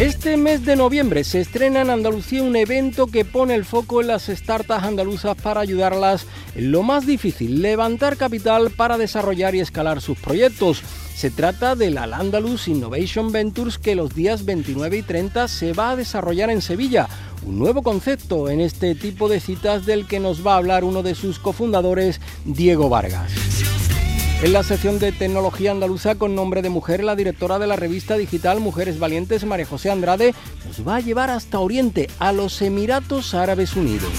Este mes de noviembre se estrena en Andalucía un evento que pone el foco en las startups andaluzas para ayudarlas en lo más difícil, levantar capital para desarrollar y escalar sus proyectos. Se trata del Al Andalus Innovation Ventures que los días 29 y 30 se va a desarrollar en Sevilla, un nuevo concepto en este tipo de citas del que nos va a hablar uno de sus cofundadores, Diego Vargas. En la sección de tecnología andaluza con nombre de mujer, la directora de la revista digital Mujeres Valientes, María José Andrade, nos va a llevar hasta Oriente, a los Emiratos Árabes Unidos.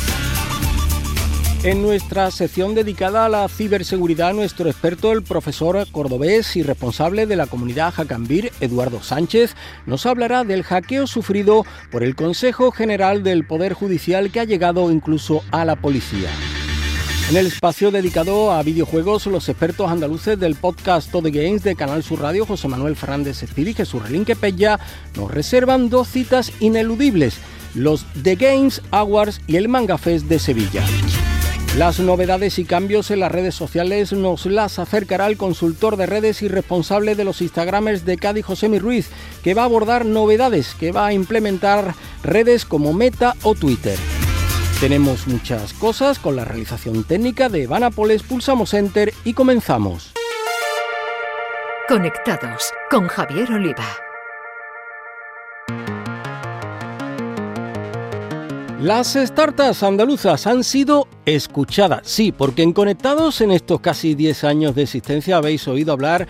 En nuestra sección dedicada a la ciberseguridad, nuestro experto, el profesor cordobés y responsable de la comunidad Jacambir, Eduardo Sánchez, nos hablará del hackeo sufrido por el Consejo General del Poder Judicial que ha llegado incluso a la policía. En el espacio dedicado a videojuegos, los expertos andaluces del podcast Todo Games de Canal Sur Radio, José Manuel Fernández Espíritu y Jesús Relinque Pella, nos reservan dos citas ineludibles, los The Games Awards y el Manga Fest de Sevilla. Las novedades y cambios en las redes sociales nos las acercará el consultor de redes y responsable de los Instagramers de Cádiz, José Mi Ruiz, que va a abordar novedades que va a implementar redes como Meta o Twitter. Tenemos muchas cosas con la realización técnica de Vanapoles, pulsamos Enter y comenzamos. Conectados con Javier Oliva. Las startups andaluzas han sido escuchadas, sí, porque en Conectados en estos casi 10 años de existencia habéis oído hablar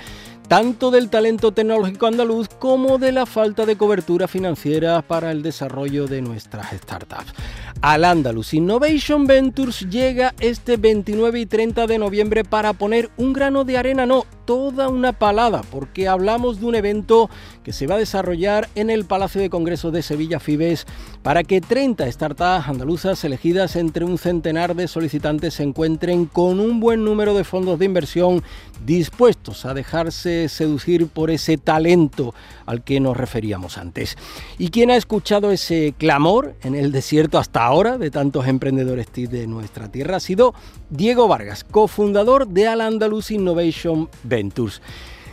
tanto del talento tecnológico andaluz como de la falta de cobertura financiera para el desarrollo de nuestras startups. Al Andalus Innovation Ventures llega este 29 y 30 de noviembre para poner un grano de arena, no, toda una palada, porque hablamos de un evento que se va a desarrollar en el Palacio de Congresos de Sevilla Fibes para que 30 startups andaluzas elegidas entre un centenar de solicitantes se encuentren con un buen número de fondos de inversión dispuestos a dejarse seducir por ese talento al que nos referíamos antes. ¿Y quién ha escuchado ese clamor en el desierto hasta ahora de tantos emprendedores de nuestra tierra? Ha sido Diego Vargas, cofundador de Al Andalus Innovation Ventures.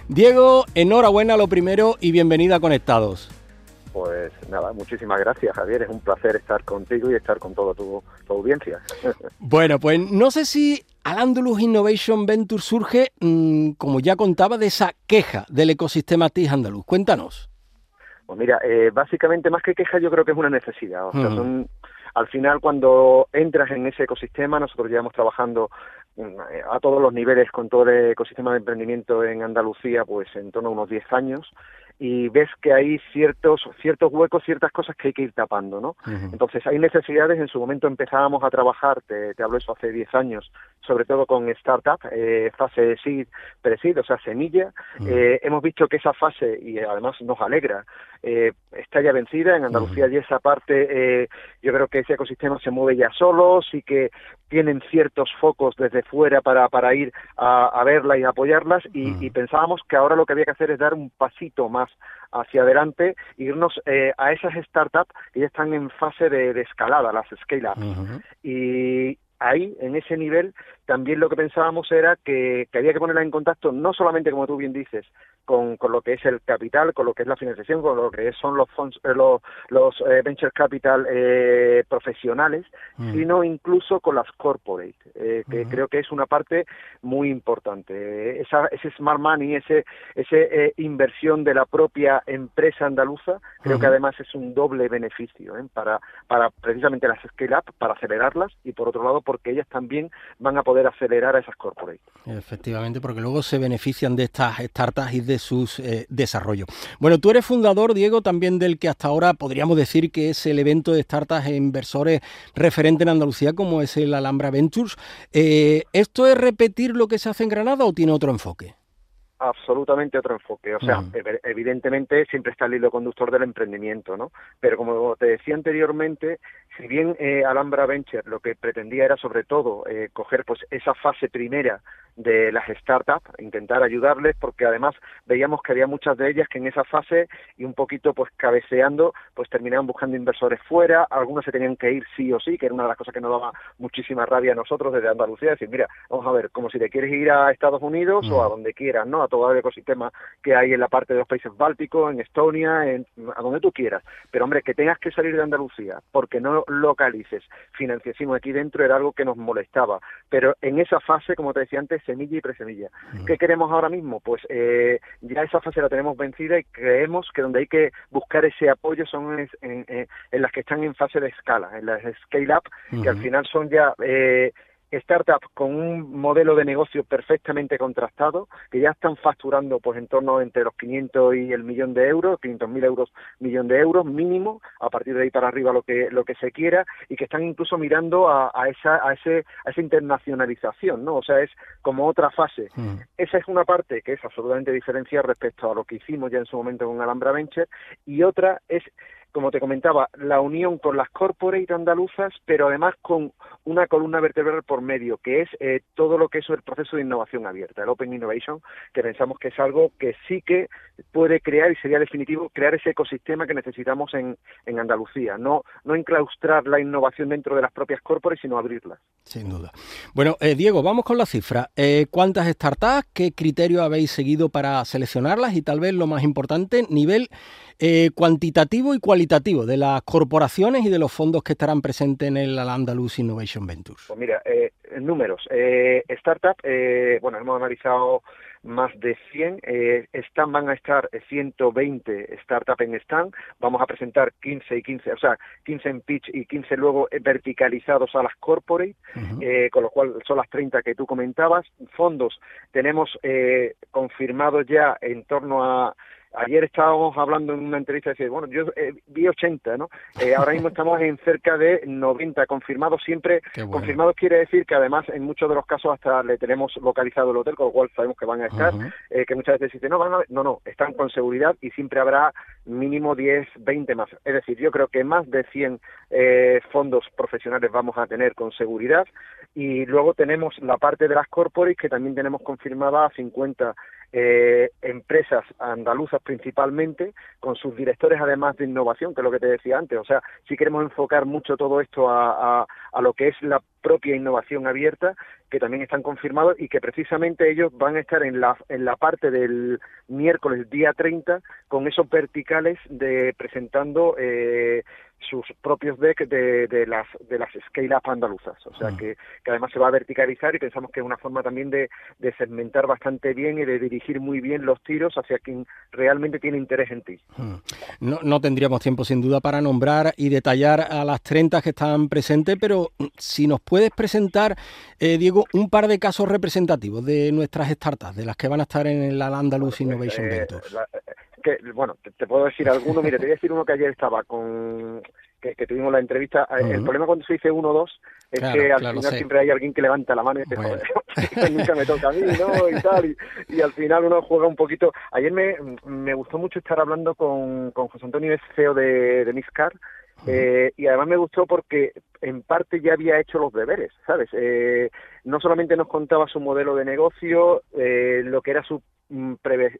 Diego, enhorabuena lo primero y bienvenida a Conectados. Pues nada, muchísimas gracias Javier, es un placer estar contigo y estar con toda tu, audiencia. Bueno, pues no sé si Al Andalus Innovation Ventures surge, mm, como ya contaba, de esa queja del ecosistema TIS andaluz. Cuéntanos. Pues mira, eh, básicamente más que queja yo creo que es una necesidad. O sea, al final cuando entras en ese ecosistema, nosotros llevamos trabajando a todos los niveles con todo el ecosistema de emprendimiento en Andalucía, pues en torno a unos 10 años, y ves que hay ciertos ciertos huecos, ciertas cosas que hay que ir tapando, ¿no? Entonces hay necesidades, en su momento empezábamos a trabajar, te, te hablo eso hace 10 años, sobre todo con startup, eh, fase seed, pre-seed, o sea, semilla. Eh, hemos visto que esa fase, y además nos alegra, eh, está ya vencida. En Andalucía y esa parte, eh, yo creo que ese ecosistema se mueve ya solo, sí que tienen ciertos focos desde fuera para, para ir a, a verla y apoyarlas y, y, pensábamos que ahora lo que había que hacer es dar un pasito más hacia adelante, irnos eh, a esas startups que ya están en fase de, escalada, las scale-ups. Y ahí, en ese nivel, también lo que pensábamos era que, que había que ponerla en contacto no solamente, como tú bien dices, con, con, lo que es el capital, con lo que es la financiación, con lo que son los fondos, eh, los, los eh, venture capital eh, profesionales, mm. sino incluso con las corporate, eh, que creo que es una parte muy importante. Esa, ese smart money, ese, ese eh, inversión de la propia empresa andaluza, creo que además es un doble beneficio para, para precisamente las scale up, para acelerarlas y por otro lado porque ellas también van a poder acelerar a esas corporate. Efectivamente, porque luego se benefician de estas startups y de sus eh, desarrollos. Bueno, tú eres fundador, Diego, también del que hasta ahora podríamos decir que es el evento de startups e inversores referente en Andalucía, como es el Alhambra Ventures. Eh, ¿Esto es repetir lo que se hace en Granada o tiene otro enfoque? absolutamente otro enfoque. O sea, evidentemente siempre está el hilo conductor del emprendimiento, ¿no? Pero como te decía anteriormente, si bien eh, Alhambra Venture lo que pretendía era sobre todo eh, coger pues esa fase primera de las startups, intentar ayudarles, porque además veíamos que había muchas de ellas que en esa fase y un poquito pues cabeceando, pues terminaban buscando inversores fuera, algunos se tenían que ir sí o sí, que era una de las cosas que nos daba muchísima rabia a nosotros desde Andalucía, decir, mira, vamos a ver, como si te quieres ir a Estados Unidos o a donde quieras, ¿no? A todo el ecosistema que hay en la parte de los países bálticos, en Estonia, en, a donde tú quieras. Pero hombre, que tengas que salir de Andalucía porque no localices financiación aquí dentro era algo que nos molestaba. Pero en esa fase, como te decía antes, semilla y presemilla. ¿Qué queremos ahora mismo? Pues eh, ya esa fase la tenemos vencida y creemos que donde hay que buscar ese apoyo son en, las que están en fase de escala, en las scale-up, que al final son ya eh, startups con un modelo de negocio perfectamente contrastado, que ya están facturando pues en torno entre los 500 y el millón de euros, 500 mil euros, millón de euros mínimo, a partir de ahí para arriba lo que lo que se quiera, y que están incluso mirando a, esa a ese a esa internacionalización, ¿no? O sea, es como otra fase. Mm. Esa es una parte que es absolutamente diferencial respecto a lo que hicimos ya en su momento con Alhambra Venture, y otra es como te comentaba, la unión con las corporate andaluzas, pero además con una columna vertebral por medio, que es eh, todo lo que es el proceso de innovación abierta, el Open Innovation, que pensamos que es algo que sí que puede crear, y sería definitivo, crear ese ecosistema que necesitamos en, en Andalucía. No, no enclaustrar la innovación dentro de las propias corporates, sino abrirlas. Sin duda. Bueno, eh, Diego, vamos con la cifra. Eh, ¿Cuántas startups? ¿Qué criterio habéis seguido para seleccionarlas? Y tal vez lo más importante, nivel eh, cuantitativo y cualitativo de las corporaciones y de los fondos que estarán presentes en el Andalus Innovation Ventures? Pues mira, eh, números. Eh, startup, eh, bueno, hemos analizado más de 100. Eh, están, van a estar 120 startups en stand. Vamos a presentar 15 y 15, o sea, 15 en pitch y 15 luego verticalizados a las corporate, con lo cual son las 30 que tú comentabas. Fondos, tenemos confirmados ya en torno a Ayer estábamos hablando en una entrevista y decía, bueno, yo eh, vi 80, ¿no? Eh, ahora mismo estamos en cerca de 90 confirmados. Siempre confirmados quiere decir que además en muchos de los casos hasta le tenemos localizado el hotel, con lo cual sabemos que van a estar. eh, que muchas veces dicen, no, van a, no, no, están con seguridad y siempre habrá mínimo 10, 20 más. Es decir, yo creo que más de 100 eh, fondos profesionales vamos a tener con seguridad y luego tenemos la parte de las corporates que también tenemos confirmada 50 eh, empresas andaluzas principalmente, con sus directores además de innovación, que es lo que te decía antes. O sea, si queremos enfocar mucho todo esto a, a, lo que es la propia innovación abierta, que también están confirmados y que precisamente ellos van a estar en la, en la parte del miércoles día 30 con esos verticales de presentando eh, sus propios decks de, de, las de las scale up andaluzas o sea mm. que, que, además se va a verticalizar y pensamos que es una forma también de, de, segmentar bastante bien y de dirigir muy bien los tiros hacia quien realmente tiene interés en ti mm. no, no tendríamos tiempo sin duda para nombrar y detallar a las 30 que están presentes pero si nos puedes presentar eh, Diego un par de casos representativos de nuestras startups de las que van a estar en el Andalus Innovation eh, Ventures bueno, te, puedo decir alguno, mire, te voy a decir uno que ayer estaba con, que, tuvimos la entrevista. Eh, el problema cuando se dice uno o dos es que al final siempre hay alguien que levanta la mano y dice, joder, nunca me toca a mí, ¿no? Y tal, y, al final uno juega un poquito. Ayer me, me gustó mucho estar hablando con, con José Antonio, es CEO de, de Miscar, eh, y además me gustó porque en parte ya había hecho los deberes, ¿sabes? Eh, no solamente nos contaba su modelo de negocio, eh, lo que era su mm,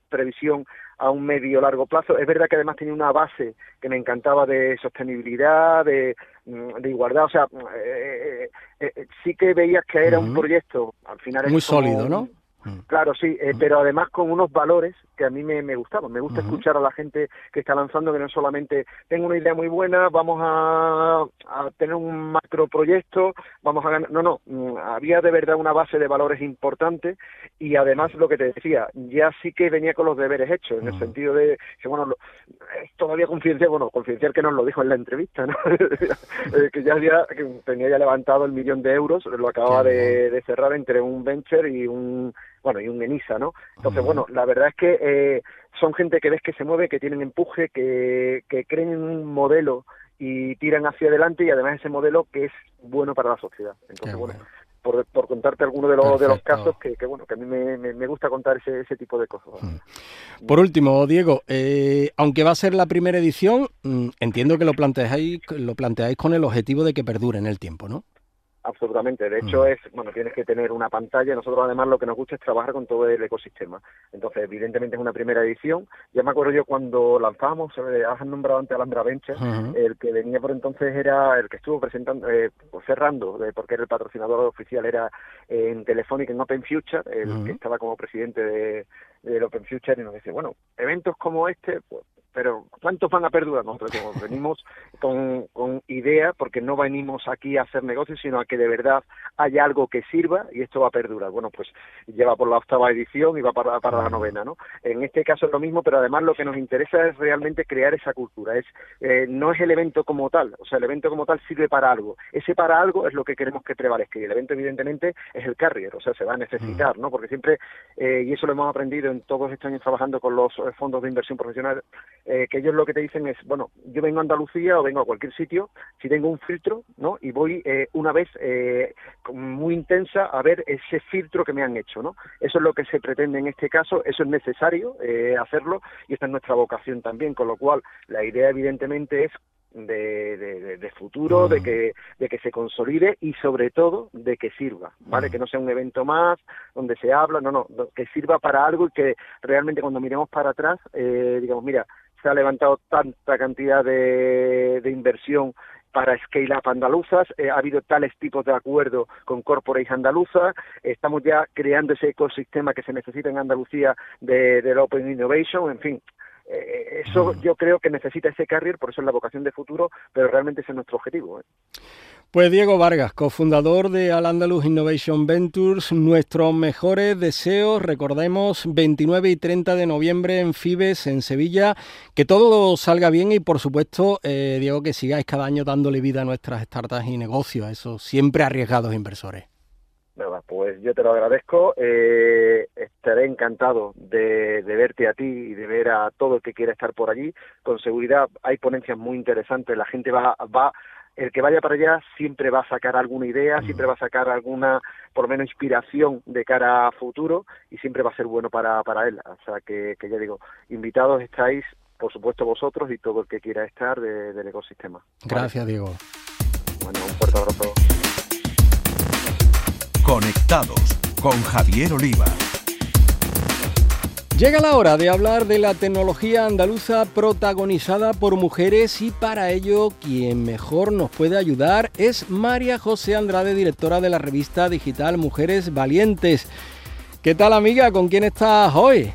previsión a un medio largo plazo. Es verdad que además tenía una base que me encantaba de sostenibilidad, de, mm, de igualdad. O sea, eh, sí que veías que era un proyecto, al final... Muy sólido, ¿no? Mm. Claro, sí, eh, pero además con unos valores que a mí me, me gustaban. Me gusta escuchar a la gente que está lanzando que no solamente tengo una idea muy buena, vamos a, a tener un macro proyecto, vamos a ganar. No, no, mm, había de verdad una base de valores importante y además lo que te decía, ya sí que venía con los deberes hechos, en el sentido de que, bueno, es todavía confidencial, bueno, confidencial que nos lo dijo en la entrevista, ¿no? Eh, que ya había, que tenía ya levantado el millón de euros, lo acababa de, de cerrar entre un venture y un bueno, y un ENISA, ¿no? Entonces, bueno, la verdad es que eh, son gente que ves que se mueve, que tienen empuje, que, que creen en un modelo y tiran hacia adelante y además ese modelo que es bueno para la sociedad. Entonces, bueno, por, contarte alguno de los, de los casos que, bueno, que a mí me, gusta contar ese, ese tipo de cosas. Mm. Por último, Diego, eh, aunque va a ser la primera edición, mm, entiendo que lo planteáis, lo planteáis con el objetivo de que perdure en el tiempo, ¿no? Absolutamente. De hecho, es, bueno, tienes que tener una pantalla. Nosotros, además, lo que nos gusta es trabajar con todo el ecosistema. Entonces, evidentemente, es una primera edición. Ya me acuerdo yo cuando lanzamos, eh, has nombrado antes Alhambra Venture, el que venía por entonces era el que estuvo presentando, eh, pues, cerrando, eh, porque era el patrocinador oficial, era en Telefónica, en Open Future, el que estaba como presidente de, del Open Future, y nos dice, bueno, eventos como este, pues pero ¿cuántos van a perdurar? Nosotros venimos con, con idea, porque no venimos aquí a hacer negocios, sino a que de verdad haya algo que sirva y esto va a perdurar. Bueno, pues lleva por la octava edición y va para, para la novena, ¿no? En este caso es lo mismo, pero además lo que nos interesa es realmente crear esa cultura. Es eh, No es el evento como tal, o sea, el evento como tal sirve para algo. Ese para algo es lo que queremos que prevalezca y el evento evidentemente es el carrier, o sea, se va a necesitar, ¿no? Porque siempre, eh, y eso lo hemos aprendido en todos estos años trabajando con los eh, fondos de inversión profesional, eh, que ellos lo que te dicen es, bueno, yo vengo a Andalucía o vengo a cualquier sitio, si tengo un filtro, ¿no? Y voy eh, una vez eh, muy intensa a ver ese filtro que me han hecho, ¿no? Eso es lo que se pretende en este caso, eso es necesario hacerlo y esta es nuestra vocación también, con lo cual la idea evidentemente es de, de, futuro, de que, de que se consolide y sobre todo de que sirva, ¿vale? Que no sea un evento más donde se habla, no, no, que sirva para algo y que realmente cuando miremos para atrás, eh, digamos, mira, se ha levantado tanta cantidad de, de inversión para Scale Up andaluzas, eh, ha habido tales tipos de acuerdos con corporates andaluzas, estamos ya creando ese ecosistema que se necesita en Andalucía de, del Open Innovation, en fin, eh, eso yo creo que necesita ese carrier, por eso es la vocación de futuro, pero realmente ese es nuestro objetivo. ¿eh? Pues Diego Vargas, cofundador de Al Andalus Innovation Ventures, nuestros mejores deseos, recordemos, 29 y 30 de noviembre en Fibes, en Sevilla, que todo salga bien y por supuesto, eh, Diego, que sigáis cada año dándole vida a nuestras startups y negocios, a esos siempre arriesgados inversores. Pues yo te lo agradezco. Eh, estaré encantado de, de, verte a ti y de ver a todo el que quiera estar por allí. Con seguridad hay ponencias muy interesantes. La gente va, va el que vaya para allá siempre va a sacar alguna idea, siempre va a sacar alguna, por lo menos, inspiración de cara a futuro y siempre va a ser bueno para, para él. O sea, que, que ya digo, invitados estáis, por supuesto, vosotros y todo el que quiera estar del ecosistema. Gracias, Diego. Bueno, un fuerte abrazo. Conectados con Javier Oliva. Llega la hora de hablar de la tecnología andaluza protagonizada por mujeres y para ello quien mejor nos puede ayudar es María José Andrade, directora de la revista digital Mujeres Valientes. ¿Qué tal amiga? ¿Con quién estás hoy?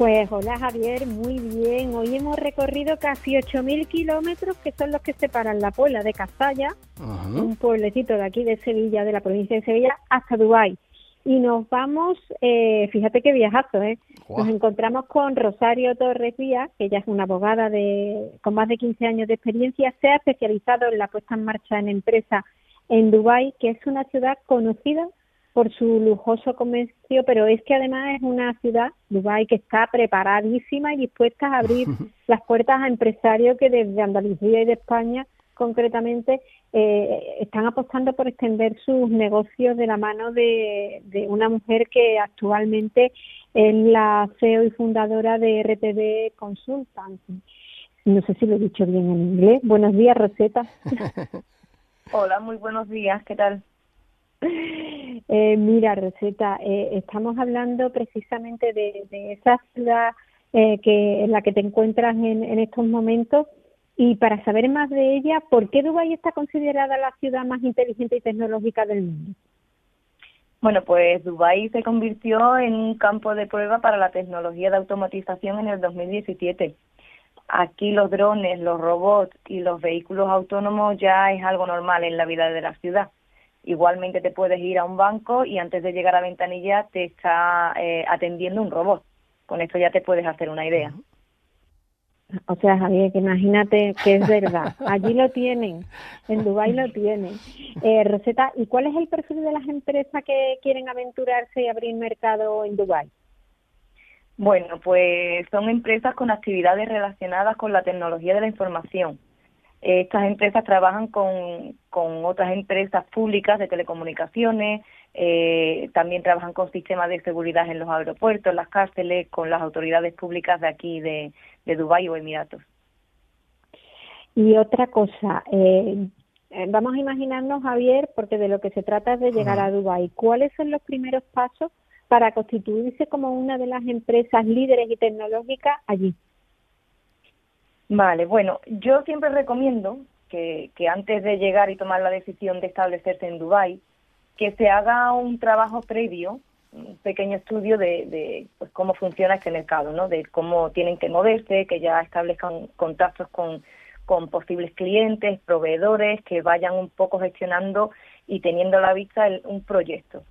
Pues hola Javier, muy bien. Hoy hemos recorrido casi 8.000 kilómetros que son los que separan la Puebla de Cazalla, un pueblecito de aquí de Sevilla, de la provincia de Sevilla, hasta Dubái y nos vamos, eh, fíjate qué viajazo, ¿eh? Nos encontramos con Rosario Torres Díaz, que ella es una abogada de, con más de 15 años de experiencia, se ha especializado en la puesta en marcha en empresa en Dubái, que es una ciudad conocida por su lujoso comercio, pero es que además es una ciudad, Dubái, que está preparadísima y dispuesta a abrir las puertas a empresarios que desde Andalucía y de España concretamente eh, están apostando por extender sus negocios de la mano de, una mujer que actualmente es la CEO y fundadora de RTV Consultancy. No sé si lo he dicho bien en inglés. Buenos días, Rosetta. Hola, muy buenos días. ¿Qué tal? Eh, mira, Rosetta, eh, estamos hablando precisamente de, esa ciudad que en la que te encuentras en, en estos momentos y para saber más de ella, ¿por qué Dubái está considerada la ciudad más inteligente y tecnológica del mundo? Bueno, pues Dubái se convirtió en un campo de prueba para la tecnología de automatización en el 2017. Aquí los drones, los robots y los vehículos autónomos ya es algo normal en la vida de la ciudad. Igualmente te puedes ir a un banco y antes de llegar a ventanilla te está eh, atendiendo un robot. Con esto ya te puedes hacer una idea. O sea, Javier, que imagínate que es verdad. Allí lo tienen, en Dubái lo tienen. Eh, Rosetta, ¿y cuál es el perfil de las empresas que quieren aventurarse y abrir mercado en Dubái? Bueno, pues son empresas con actividades relacionadas con la tecnología de la información. Estas empresas trabajan con, con otras empresas públicas de telecomunicaciones, eh, también trabajan con sistemas de seguridad en los aeropuertos, las cárceles, con las autoridades públicas de aquí de, de Dubái o Emiratos. Y otra cosa, eh, vamos a imaginarnos, Javier, porque de lo que se trata es de llegar a Dubái. ¿Cuáles son los primeros pasos para constituirse como una de las empresas líderes y tecnológicas allí? Vale, bueno, yo siempre recomiendo que, que antes de llegar y tomar la decisión de establecerse en Dubái, que se haga un trabajo previo, un pequeño estudio de, de pues, cómo funciona este mercado, ¿no? De cómo tienen que moverse, que ya establezcan contactos con, con posibles clientes, proveedores, que vayan un poco gestionando y teniendo a la vista un proyecto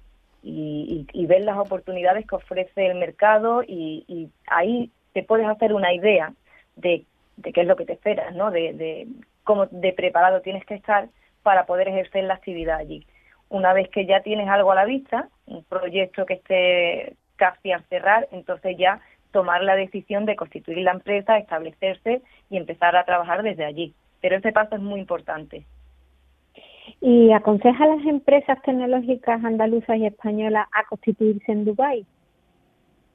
y, y, ver las oportunidades que ofrece el mercado y, y, ahí te puedes hacer una idea de, de qué es lo que te esperas, ¿no? De, de cómo de preparado tienes que estar para poder ejercer la actividad allí una vez que ya tienes algo a la vista, un proyecto que esté casi a cerrar, entonces ya tomar la decisión de constituir la empresa, establecerse y empezar a trabajar desde allí. Pero ese paso es muy importante. ¿Y aconseja a las empresas tecnológicas andaluzas y españolas a constituirse en Dubái?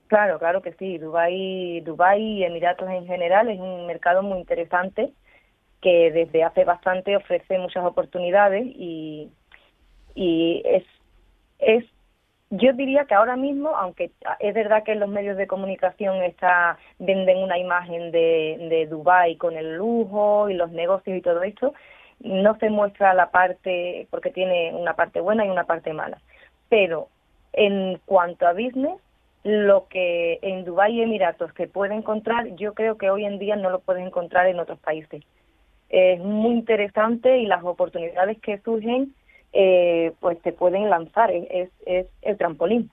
Claro, claro que sí. Dubái, Dubái y Emiratos en general es un mercado muy interesante que desde hace bastante ofrece muchas oportunidades y, y es, es yo diría que ahora mismo, aunque es verdad que los medios de comunicación está venden una imagen de, de Dubái con el lujo y los negocios y todo esto, no se muestra la parte, porque tiene una parte buena y una parte mala. Pero en cuanto a business, lo que en Dubái y Emiratos se puede encontrar, yo creo que hoy en día no lo puedes encontrar en otros países. Es muy interesante y las oportunidades que surgen eh, pues te pueden lanzar, es, es el trampolín.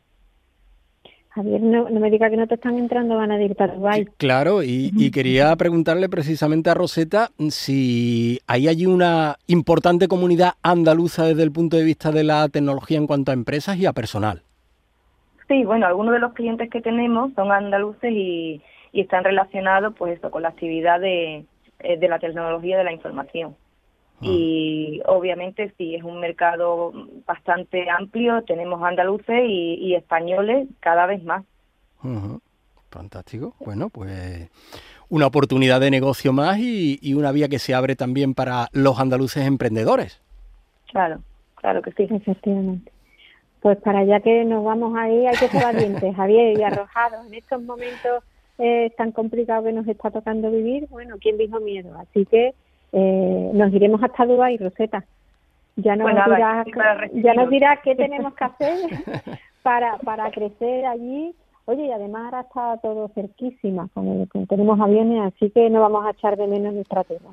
Javier, no, me diga que no te están entrando van a ir para Dubái. claro, y, quería preguntarle precisamente a Rosetta si hay allí una importante comunidad andaluza desde el punto de vista de la tecnología en cuanto a empresas y a personal. Sí, bueno, algunos de los clientes que tenemos son andaluces y, y están relacionados pues eso, con la actividad de, eh, de la tecnología de la información. Ah. Y obviamente sí, es un mercado bastante amplio, tenemos andaluces y, españoles cada vez más. Fantástico. Bueno, pues una oportunidad de negocio más y, una vía que se abre también para los andaluces emprendedores. Claro, claro que sí. Efectivamente. Pues para allá que nos vamos ahí hay que ser valientes, Javier, y arrojados. En estos momentos eh, tan complicados que nos está tocando vivir, bueno, ¿quién dijo miedo? Así que eh, nos iremos hasta Dubái, Roseta. Ya nos, pues dirás, ya nos dirás qué tenemos que hacer para, para crecer allí. Oye, y además ahora está todo cerquísima, como tenemos aviones, así que no vamos a echar de menos nuestra tierra.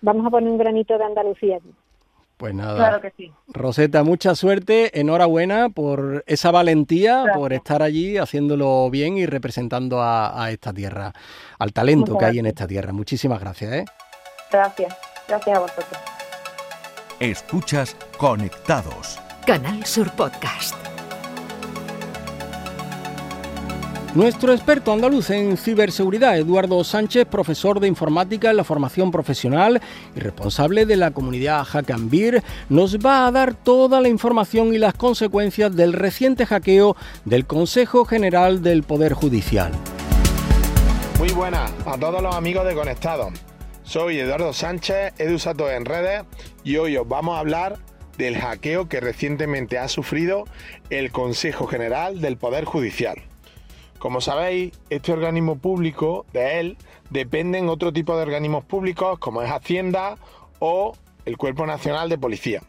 Vamos a poner un granito de Andalucía allí. Pues nada, claro que sí. Roseta, mucha suerte, enhorabuena por esa valentía, por estar allí haciéndolo bien y representando a, esta tierra, al talento que hay en esta tierra. Muchísimas gracias. ¿eh? Gracias, gracias a vosotros. Escuchas Conectados. Canal Sur Podcast. Nuestro experto andaluz en ciberseguridad, Eduardo Sánchez, profesor de informática en la formación profesional y responsable de la comunidad Hackambir, nos va a dar toda la información y las consecuencias del reciente hackeo del Consejo General del Poder Judicial. Muy buenas a todos los amigos de Conectados. Soy Eduardo Sánchez, EduSato en redes, y hoy os vamos a hablar del hackeo que recientemente ha sufrido el Consejo General del Poder Judicial. Como sabéis, este organismo público, de él, dependen otro tipo de organismos públicos como es Hacienda o el Cuerpo Nacional de Policía.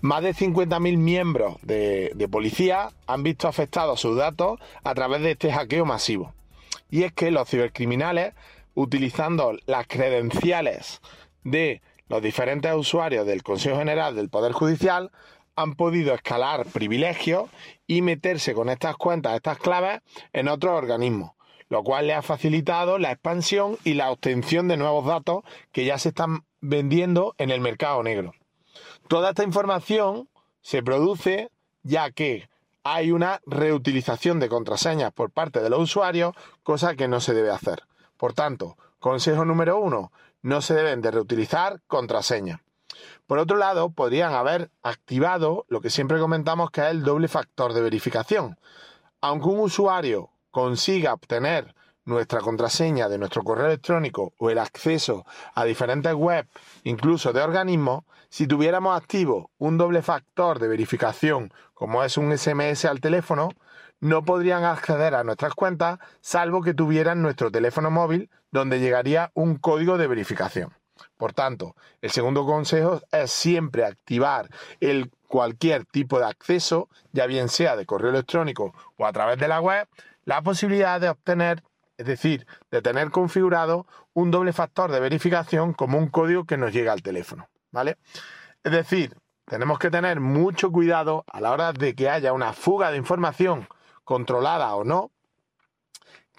Más de 50.000 miembros de, de, policía han visto afectados sus datos a través de este hackeo masivo. Y es que los cibercriminales utilizando las credenciales de los diferentes usuarios del Consejo General del Poder Judicial, han podido escalar privilegios y meterse con estas cuentas, estas claves, en otros organismos, lo cual le ha facilitado la expansión y la obtención de nuevos datos que ya se están vendiendo en el mercado negro. Toda esta información se produce ya que hay una reutilización de contraseñas por parte de los usuarios, cosa que no se debe hacer. Por tanto, consejo número uno, no se deben de reutilizar contraseñas. Por otro lado, podrían haber activado lo que siempre comentamos que es el doble factor de verificación. Aunque un usuario consiga obtener nuestra contraseña de nuestro correo electrónico o el acceso a diferentes webs, incluso de organismos, si tuviéramos activo un doble factor de verificación, como es un SMS al teléfono, no podrían acceder a nuestras cuentas salvo que tuvieran nuestro teléfono móvil donde llegaría un código de verificación. Por tanto, el segundo consejo es siempre activar el cualquier tipo de acceso, ya bien sea de correo electrónico o a través de la web, la posibilidad de obtener, es decir, de tener configurado un doble factor de verificación como un código que nos llega al teléfono, ¿vale? Es decir, tenemos que tener mucho cuidado a la hora de que haya una fuga de información controlada o no,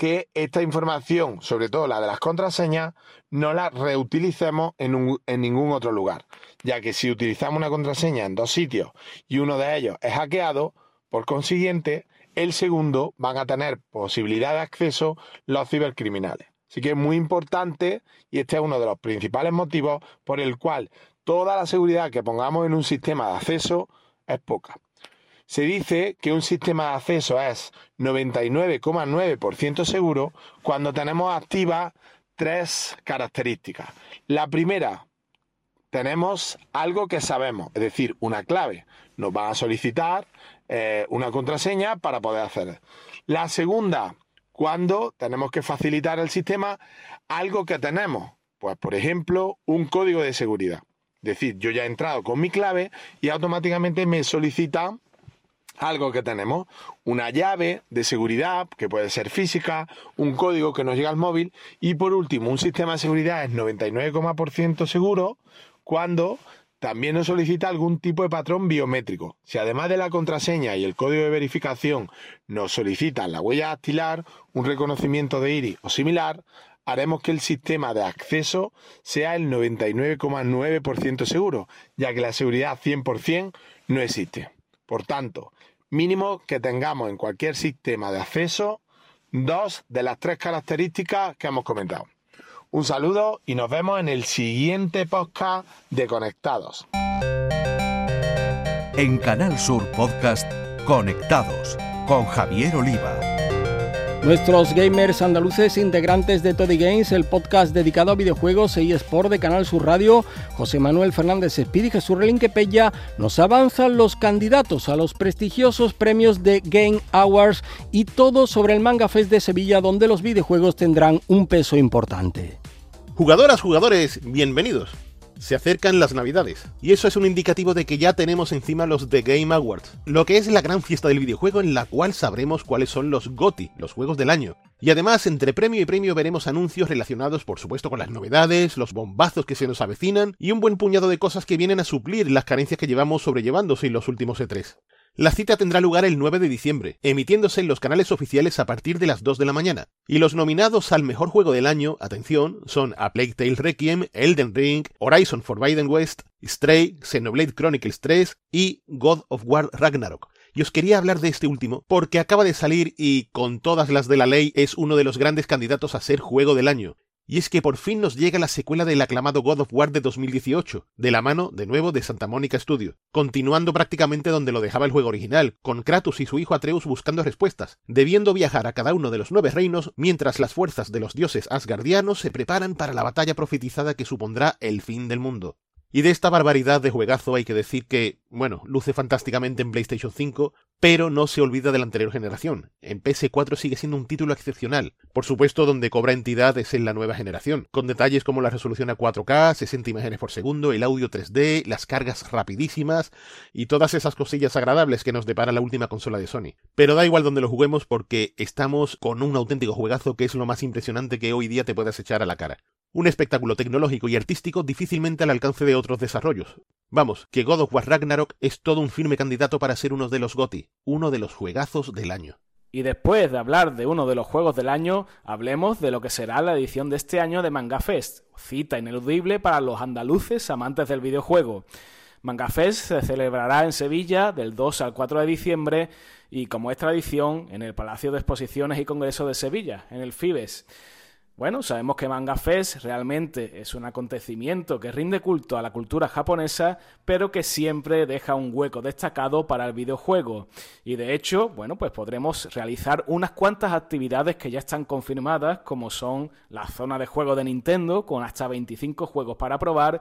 que esta información, sobre todo la de las contraseñas, no la reutilicemos en, ningún otro lugar, ya que si utilizamos una contraseña en dos sitios y uno de ellos es hackeado, por consiguiente, el segundo van a tener posibilidad de acceso los cibercriminales. Así que es muy importante y este es uno de los principales motivos por el cual toda la seguridad que pongamos en un sistema de acceso es poca. Se dice que un sistema de acceso es 99,9% seguro cuando tenemos activas tres características. La primera, tenemos algo que sabemos, es decir, una clave. Nos van a solicitar eh, una contraseña para poder hacer. La segunda, cuando tenemos que facilitar al sistema algo que tenemos. Pues, por ejemplo, un código de seguridad. Es decir, yo ya he entrado con mi clave y automáticamente me solicita algo que tenemos, una llave de seguridad que puede ser física, un código que nos llega al móvil y por último un sistema de seguridad es 99,% seguro cuando también nos solicita algún tipo de patrón biométrico. Si además de la contraseña y el código de verificación nos solicitan la huella dactilar, un reconocimiento de iris o similar, haremos que el sistema de acceso sea el 99,9% seguro, ya que la seguridad 100% no existe. Por tanto, mínimo que tengamos en cualquier sistema de acceso dos de las tres características que hemos comentado. Un saludo y nos vemos en el siguiente podcast de Conectados. En Canal Sur Podcast, Conectados con Javier Oliva. Nuestros gamers andaluces integrantes de Toddy Games, el podcast dedicado a videojuegos e eSport de Canal Sur Radio, José Manuel Fernández Espíritu y Jesús Relinque nos avanzan los candidatos a los prestigiosos premios de Game Awards y todo sobre el Manga Fest de Sevilla donde los videojuegos tendrán un peso importante. Jugadoras, jugadores, bienvenidos. Se acercan las navidades, y eso es un indicativo de que ya tenemos encima los The Game Awards, lo que es la gran fiesta del videojuego en la cual sabremos cuáles son los GOTI, los juegos del año. Y además, entre premio y premio veremos anuncios relacionados por supuesto con las novedades, los bombazos que se nos avecinan y un buen puñado de cosas que vienen a suplir las carencias que llevamos sobrellevándose en los últimos E3. La cita tendrá lugar el 9 de diciembre, emitiéndose en los canales oficiales a partir de las 2 de la mañana. Y los nominados al mejor juego del año, atención, son A Plague Tale Requiem, Elden Ring, Horizon Forbidden West, Stray, Xenoblade Chronicles 3 y God of War Ragnarok. Y os quería hablar de este último porque acaba de salir y, con todas las de la ley, es uno de los grandes candidatos a ser juego del año. Y es que por fin nos llega la secuela del aclamado God of War de 2018, de la mano, de nuevo, de Santa Mónica Studio, continuando prácticamente donde lo dejaba el juego original, con Kratos y su hijo Atreus buscando respuestas, debiendo viajar a cada uno de los nueve reinos mientras las fuerzas de los dioses asgardianos se preparan para la batalla profetizada que supondrá el fin del mundo. Y de esta barbaridad de juegazo hay que decir que, bueno, luce fantásticamente en PlayStation 5, pero no se olvida de la anterior generación. En PS4 sigue siendo un título excepcional. Por supuesto, donde cobra entidad es en la nueva generación, con detalles como la resolución a 4K, 60 imágenes por segundo, el audio 3D, las cargas rapidísimas y todas esas cosillas agradables que nos depara la última consola de Sony. Pero da igual donde lo juguemos porque estamos con un auténtico juegazo que es lo más impresionante que hoy día te puedes echar a la cara. Un espectáculo tecnológico y artístico difícilmente al alcance de otros desarrollos. Vamos, que God of War Ragnarok es todo un firme candidato para ser uno de los GOTY, uno de los juegazos del año. Y después de hablar de uno de los juegos del año, hablemos de lo que será la edición de este año de Manga Fest, cita ineludible para los andaluces amantes del videojuego. Manga Fest se celebrará en Sevilla del 2 al 4 de diciembre y como es tradición en el Palacio de Exposiciones y Congresos de Sevilla, en el FIBES. Bueno, sabemos que Manga Fest realmente es un acontecimiento que rinde culto a la cultura japonesa, pero que siempre deja un hueco destacado para el videojuego. Y de hecho, bueno, pues podremos realizar unas cuantas actividades que ya están confirmadas, como son la zona de juego de Nintendo, con hasta 25 juegos para probar,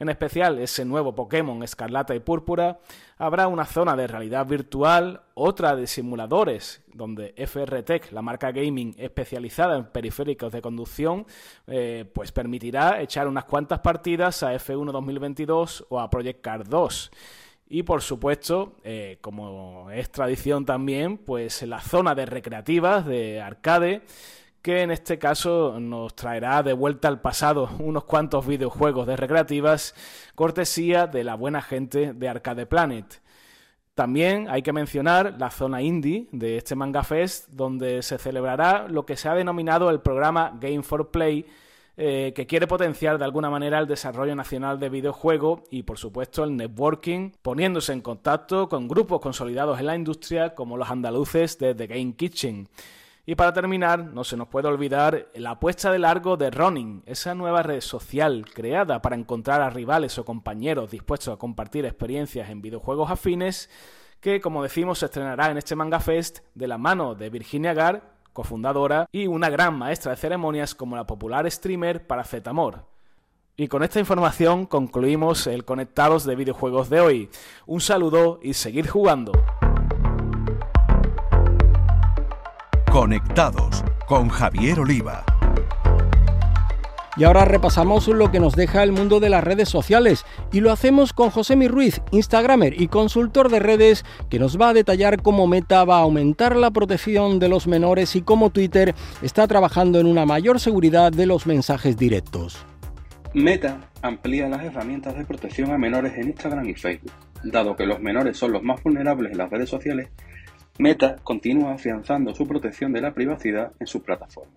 en especial ese nuevo Pokémon Escarlata y Púrpura, habrá una zona de realidad virtual, otra de simuladores, donde FR Tech, la marca gaming especializada en periféricos de conducción, eh, pues permitirá echar unas cuantas partidas a F1 2022 o a Project Car 2. Y por supuesto, eh, como es tradición también, pues la zona de recreativas, de arcade, que en este caso nos traerá de vuelta al pasado unos cuantos videojuegos de recreativas, cortesía de la buena gente de Arcade Planet. También hay que mencionar la zona indie de este Manga Fest, donde se celebrará lo que se ha denominado el programa Game for Play, eh, que quiere potenciar de alguna manera el desarrollo nacional de videojuegos y, por supuesto, el networking, poniéndose en contacto con grupos consolidados en la industria como los andaluces de The Game Kitchen. Y para terminar, no se nos puede olvidar la apuesta de largo de Ronin, esa nueva red social creada para encontrar a rivales o compañeros dispuestos a compartir experiencias en videojuegos afines, que como decimos se estrenará en este Manga Fest de la mano de Virginia Gar, cofundadora, y una gran maestra de ceremonias como la popular streamer para Zetamor. Y con esta información concluimos el Conectados de videojuegos de hoy. Un saludo y seguir jugando. Conectados con Javier Oliva. Y ahora repasamos lo que nos deja el mundo de las redes sociales y lo hacemos con José Mi Ruiz, Instagramer y consultor de redes, que nos va a detallar cómo Meta va a aumentar la protección de los menores y cómo Twitter está trabajando en una mayor seguridad de los mensajes directos. Meta amplía las herramientas de protección a menores en Instagram y Facebook. Dado que los menores son los más vulnerables en las redes sociales, Meta continúa afianzando su protección de la privacidad en su plataforma.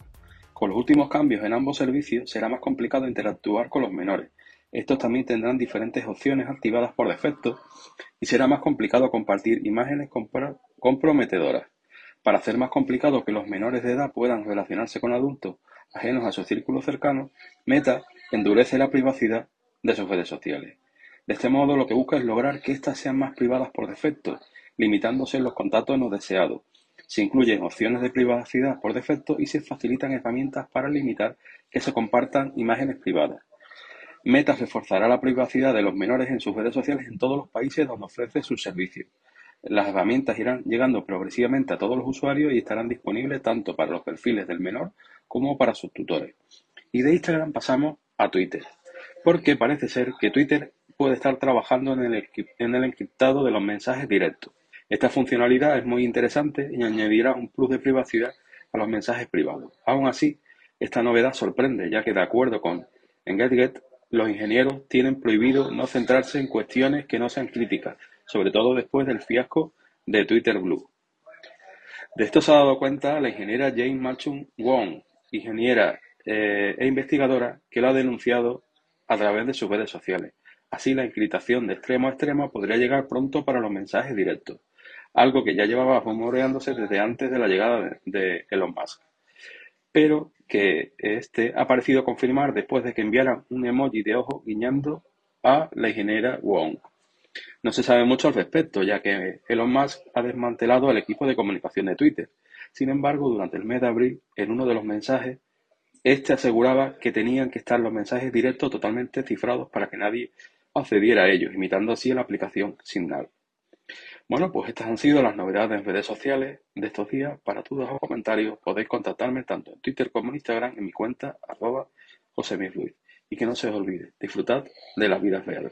Con los últimos cambios en ambos servicios será más complicado interactuar con los menores. Estos también tendrán diferentes opciones activadas por defecto y será más complicado compartir imágenes comprometedoras. Para hacer más complicado que los menores de edad puedan relacionarse con adultos ajenos a su círculo cercano, Meta endurece la privacidad de sus redes sociales. De este modo, lo que busca es lograr que éstas sean más privadas por defecto limitándose los contactos no deseados. Se incluyen opciones de privacidad por defecto y se facilitan herramientas para limitar que se compartan imágenes privadas. Meta reforzará la privacidad de los menores en sus redes sociales en todos los países donde ofrece sus servicios. Las herramientas irán llegando progresivamente a todos los usuarios y estarán disponibles tanto para los perfiles del menor como para sus tutores. Y de Instagram pasamos a Twitter, porque parece ser que Twitter puede estar trabajando en el, en el encriptado de los mensajes directos. Esta funcionalidad es muy interesante y añadirá un plus de privacidad a los mensajes privados. Aún así, esta novedad sorprende, ya que de acuerdo con EngageGet, los ingenieros tienen prohibido no centrarse en cuestiones que no sean críticas, sobre todo después del fiasco de Twitter Blue. De esto se ha dado cuenta la ingeniera Jane Machung Wong, ingeniera eh, e investigadora, que lo ha denunciado a través de sus redes sociales. Así, la encriptación de extremo a extremo podría llegar pronto para los mensajes directos algo que ya llevaba rumoreándose desde antes de la llegada de, Elon Musk, pero que este ha parecido confirmar después de que enviaran un emoji de ojo guiñando a la ingeniera Wong. No se sabe mucho al respecto, ya que Elon Musk ha desmantelado el equipo de comunicación de Twitter. Sin embargo, durante el mes de abril, en uno de los mensajes, este aseguraba que tenían que estar los mensajes directos totalmente cifrados para que nadie accediera a ellos, imitando así la aplicación Signal. Bueno, pues estas han sido las novedades en redes sociales de estos días. Para dudas o comentarios podéis contactarme tanto en Twitter como en Instagram en mi cuenta arroba Y que no se os olvide, disfrutad de la vida real.